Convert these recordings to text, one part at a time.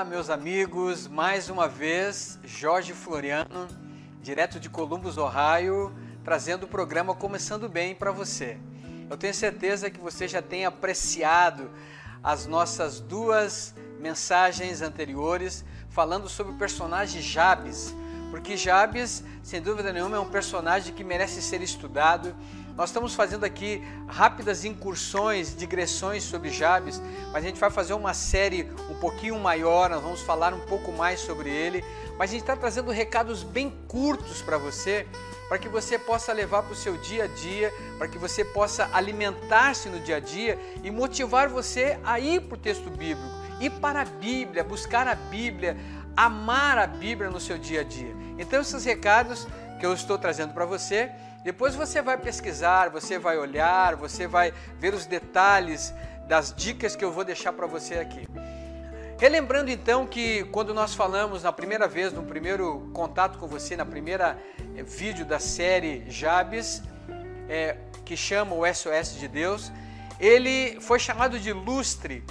Olá, meus amigos, mais uma vez, Jorge Floriano, direto de Columbus, Ohio, trazendo o programa Começando Bem para você. Eu tenho certeza que você já tem apreciado as nossas duas mensagens anteriores falando sobre o personagem Jabes, porque Jabes, sem dúvida nenhuma, é um personagem que merece ser estudado nós estamos fazendo aqui rápidas incursões, digressões sobre Jabes, mas a gente vai fazer uma série um pouquinho maior, nós vamos falar um pouco mais sobre ele, mas a gente está trazendo recados bem curtos para você, para que você possa levar para o seu dia a dia, para que você possa alimentar-se no dia a dia e motivar você a ir para o texto bíblico, ir para a Bíblia, buscar a Bíblia, amar a Bíblia no seu dia a dia. Então, esses recados que eu estou trazendo para você, depois você vai pesquisar, você vai olhar, você vai ver os detalhes das dicas que eu vou deixar para você aqui. Relembrando então que quando nós falamos na primeira vez, no primeiro contato com você, na primeira eh, vídeo da série Jabes, é, que chama o SOS de Deus, ele foi chamado de lustre.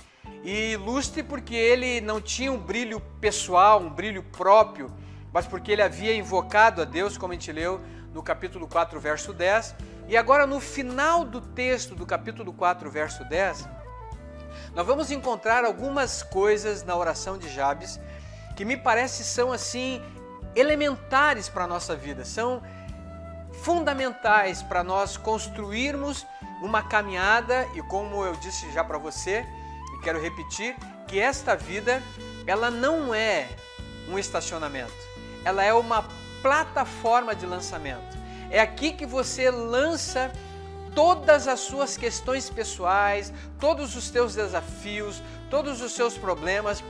E lustre porque ele não tinha um brilho pessoal, um brilho próprio, mas porque ele havia invocado a Deus, como a gente leu no capítulo 4, verso 10. E agora, no final do texto do capítulo 4, verso 10, nós vamos encontrar algumas coisas na oração de Jabes que me parece são assim elementares para a nossa vida, são fundamentais para nós construirmos uma caminhada e como eu disse já para você e quero repetir que esta vida ela não é um estacionamento, ela é uma plataforma de lançamento. É aqui que você lança todas as suas questões pessoais, todos os seus desafios, todos os seus problemas.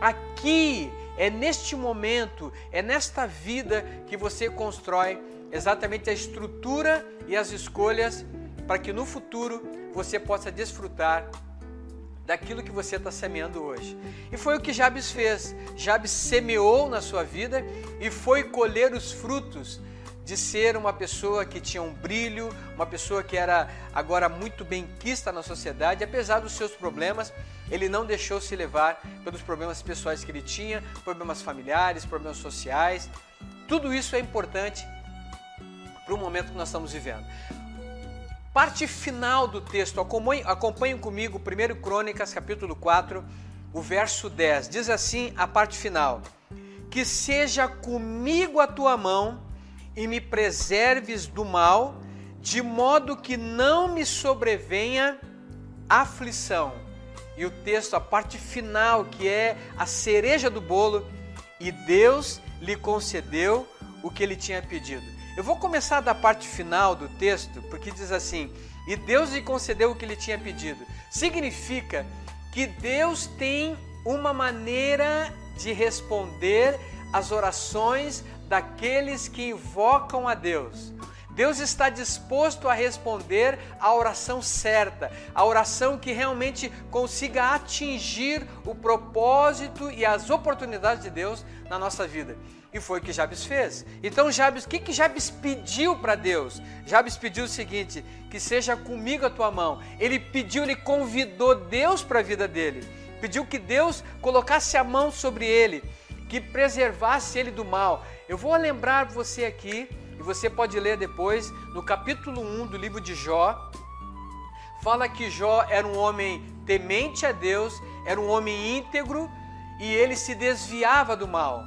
Aqui é neste momento, é nesta vida que você constrói exatamente a estrutura e as escolhas para que no futuro você possa desfrutar daquilo que você está semeando hoje. E foi o que Jabes fez. Jabes semeou na sua vida e foi colher os frutos de ser uma pessoa que tinha um brilho, uma pessoa que era agora muito bem quista na sociedade, apesar dos seus problemas, ele não deixou se levar pelos problemas pessoais que ele tinha, problemas familiares, problemas sociais. Tudo isso é importante para o momento que nós estamos vivendo. Parte final do texto, acompanhem, acompanhem comigo 1 Crônicas, capítulo 4, o verso 10. Diz assim a parte final: Que seja comigo a tua mão e me preserves do mal, de modo que não me sobrevenha aflição. E o texto, a parte final, que é a cereja do bolo, e Deus lhe concedeu o que ele tinha pedido. Eu vou começar da parte final do texto, porque diz assim: E Deus lhe concedeu o que ele tinha pedido. Significa que Deus tem uma maneira de responder às orações daqueles que invocam a Deus. Deus está disposto a responder a oração certa, a oração que realmente consiga atingir o propósito e as oportunidades de Deus na nossa vida. E foi o que Jabes fez. Então, Jabes, o que, que Jabes pediu para Deus? Jabes pediu o seguinte: que seja comigo a tua mão. Ele pediu, ele convidou Deus para a vida dele. Pediu que Deus colocasse a mão sobre ele, que preservasse ele do mal. Eu vou lembrar você aqui, e você pode ler depois, no capítulo 1 do livro de Jó. Fala que Jó era um homem temente a Deus, era um homem íntegro e ele se desviava do mal.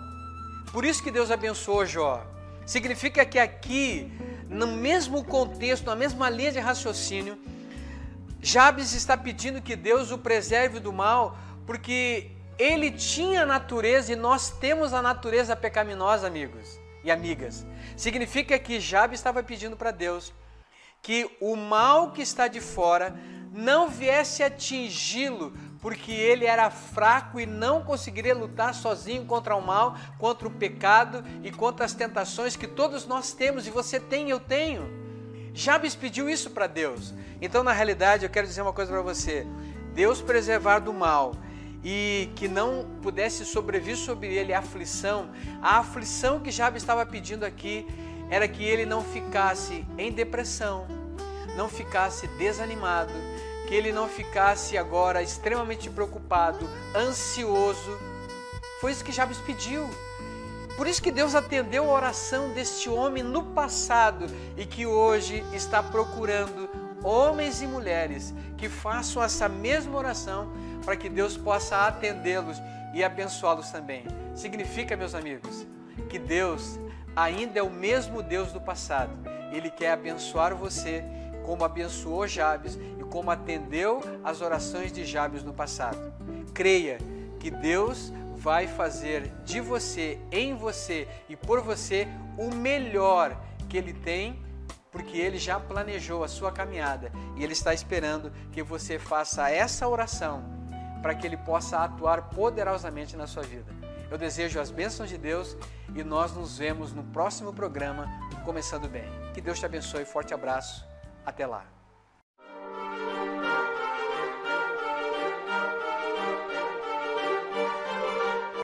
Por isso que Deus abençoou Jó. Significa que aqui, no mesmo contexto, na mesma linha de raciocínio, Jabes está pedindo que Deus o preserve do mal, porque ele tinha a natureza e nós temos a natureza pecaminosa, amigos e amigas. Significa que Jabes estava pedindo para Deus que o mal que está de fora não viesse atingi-lo, porque ele era fraco e não conseguiria lutar sozinho contra o mal, contra o pecado e contra as tentações que todos nós temos e você tem, eu tenho. Jabes pediu isso para Deus. Então, na realidade, eu quero dizer uma coisa para você: Deus preservar do mal e que não pudesse sobrevir sobre ele a aflição, a aflição que Jabes estava pedindo aqui era que ele não ficasse em depressão, não ficasse desanimado, que ele não ficasse agora extremamente preocupado, ansioso, Foi isso que Jabes pediu. Por isso que Deus atendeu a oração deste homem no passado e que hoje está procurando homens e mulheres que façam essa mesma oração para que Deus possa atendê-los e abençoá-los também. Significa, meus amigos, que Deus ainda é o mesmo Deus do passado. Ele quer abençoar você como abençoou Jabes e como atendeu as orações de Jabes no passado. Creia que Deus vai fazer de você, em você e por você o melhor que Ele tem, porque Ele já planejou a sua caminhada e Ele está esperando que você faça essa oração para que Ele possa atuar poderosamente na sua vida. Eu desejo as bênçãos de Deus e nós nos vemos no próximo programa Começando Bem. Que Deus te abençoe. Forte abraço. Até lá.